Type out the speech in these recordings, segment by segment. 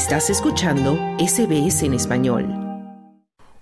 Estás escuchando SBS en español.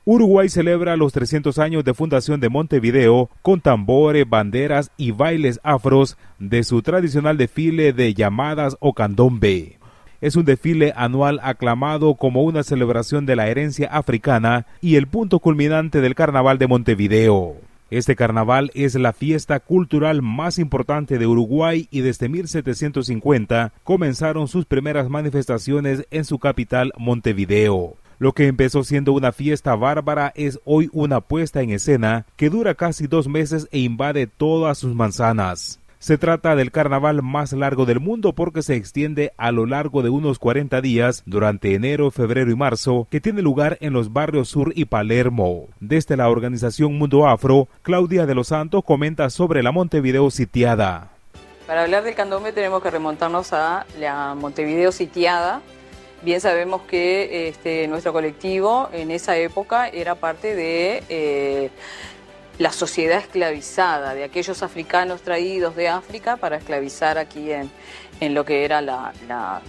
Uruguay celebra los 300 años de fundación de Montevideo con tambores, banderas y bailes afros de su tradicional desfile de llamadas o candombe. Es un desfile anual aclamado como una celebración de la herencia africana y el punto culminante del Carnaval de Montevideo. Este carnaval es la fiesta cultural más importante de Uruguay y desde 1750 comenzaron sus primeras manifestaciones en su capital Montevideo. Lo que empezó siendo una fiesta bárbara es hoy una puesta en escena que dura casi dos meses e invade todas sus manzanas. Se trata del carnaval más largo del mundo porque se extiende a lo largo de unos 40 días durante enero, febrero y marzo, que tiene lugar en los barrios Sur y Palermo. Desde la organización Mundo Afro, Claudia de los Santos comenta sobre la Montevideo sitiada. Para hablar del candombe tenemos que remontarnos a la Montevideo sitiada. Bien sabemos que este, nuestro colectivo en esa época era parte de eh, la sociedad esclavizada de aquellos africanos traídos de África para esclavizar aquí en, en lo que era la, la,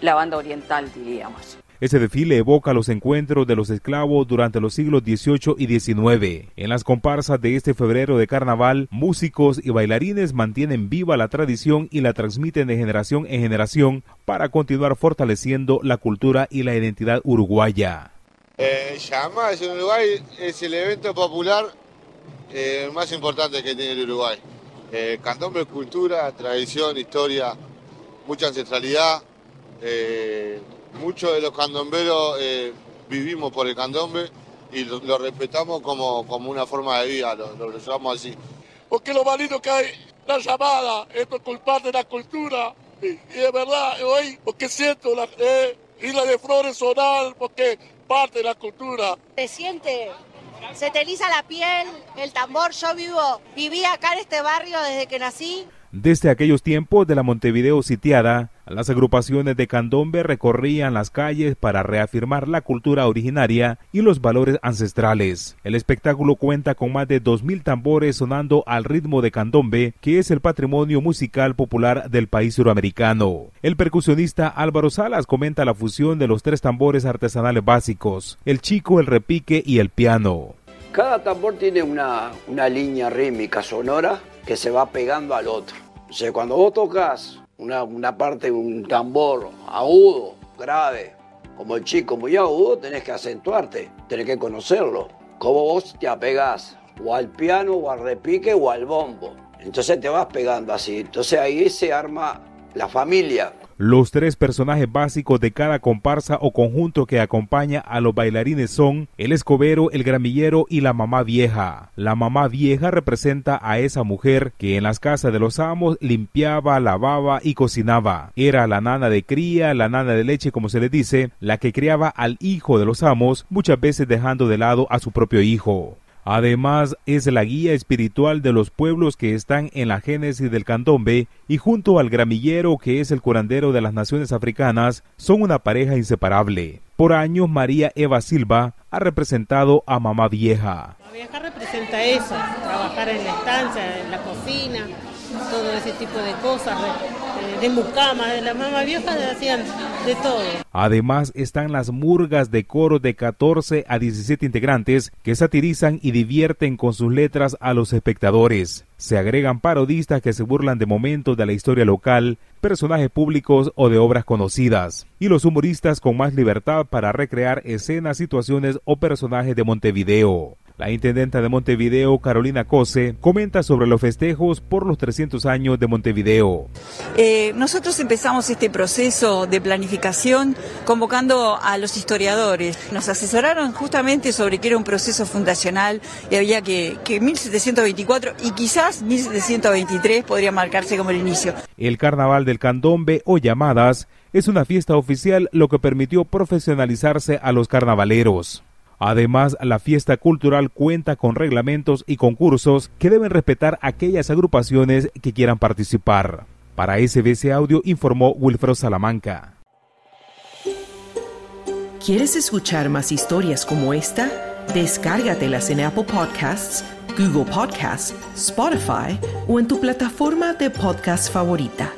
la banda oriental, diríamos. Ese desfile evoca los encuentros de los esclavos durante los siglos XVIII y XIX. En las comparsas de este febrero de carnaval, músicos y bailarines mantienen viva la tradición y la transmiten de generación en generación para continuar fortaleciendo la cultura y la identidad uruguaya. Eh, Llamas en Uruguay es el evento popular eh, más importante que tiene el Uruguay. Eh, candombe es cultura, tradición, historia, mucha ancestralidad. Eh, muchos de los candomberos eh, vivimos por el candombe y lo, lo respetamos como, como, una forma de vida, lo, lo, llamamos así. Porque lo más lindo que hay, la llamada, esto es culpar de la cultura. Y, y es verdad, hoy, porque siento la eh, Isla de Flores Zonal, porque parte de la cultura. Se siente se te eriza la piel, el tambor. Yo vivo, viví acá en este barrio desde que nací. Desde aquellos tiempos de la Montevideo sitiada, las agrupaciones de candombe recorrían las calles para reafirmar la cultura originaria y los valores ancestrales. El espectáculo cuenta con más de 2.000 tambores sonando al ritmo de candombe, que es el patrimonio musical popular del país suramericano. El percusionista Álvaro Salas comenta la fusión de los tres tambores artesanales básicos, el chico, el repique y el piano. Cada tambor tiene una, una línea rítmica sonora que se va pegando al otro. O sea, cuando vos tocas una, una parte, un tambor agudo, grave, como el chico muy agudo, tenés que acentuarte, tenés que conocerlo. Como vos te apegás o al piano, o al repique, o al bombo. Entonces te vas pegando así. Entonces ahí se arma la familia. Los tres personajes básicos de cada comparsa o conjunto que acompaña a los bailarines son el escobero, el gramillero y la mamá vieja. La mamá vieja representa a esa mujer que en las casas de los amos limpiaba, lavaba y cocinaba. Era la nana de cría, la nana de leche como se le dice, la que criaba al hijo de los amos, muchas veces dejando de lado a su propio hijo. Además, es la guía espiritual de los pueblos que están en la génesis del candombe y junto al gramillero que es el curandero de las naciones africanas, son una pareja inseparable. Por años, María Eva Silva ha representado a Mamá Vieja. Vieja representa eso, trabajar en la estancia, en la cocina, todo ese tipo de cosas, de, de mucama, de la mamá vieja hacían de todo. Además están las murgas de coro de 14 a 17 integrantes que satirizan y divierten con sus letras a los espectadores. Se agregan parodistas que se burlan de momentos de la historia local, personajes públicos o de obras conocidas, y los humoristas con más libertad para recrear escenas, situaciones o personajes de Montevideo. La intendenta de Montevideo, Carolina Cose, comenta sobre los festejos por los 300 años de Montevideo. Eh, nosotros empezamos este proceso de planificación convocando a los historiadores. Nos asesoraron justamente sobre que era un proceso fundacional y había que, que 1724 y quizás 1723 podría marcarse como el inicio. El Carnaval del Candombe o llamadas es una fiesta oficial lo que permitió profesionalizarse a los carnavaleros. Además, la fiesta cultural cuenta con reglamentos y concursos que deben respetar aquellas agrupaciones que quieran participar. Para SBC Audio informó Wilfredo Salamanca. ¿Quieres escuchar más historias como esta? Descárgatelas en Apple Podcasts, Google Podcasts, Spotify o en tu plataforma de podcast favorita.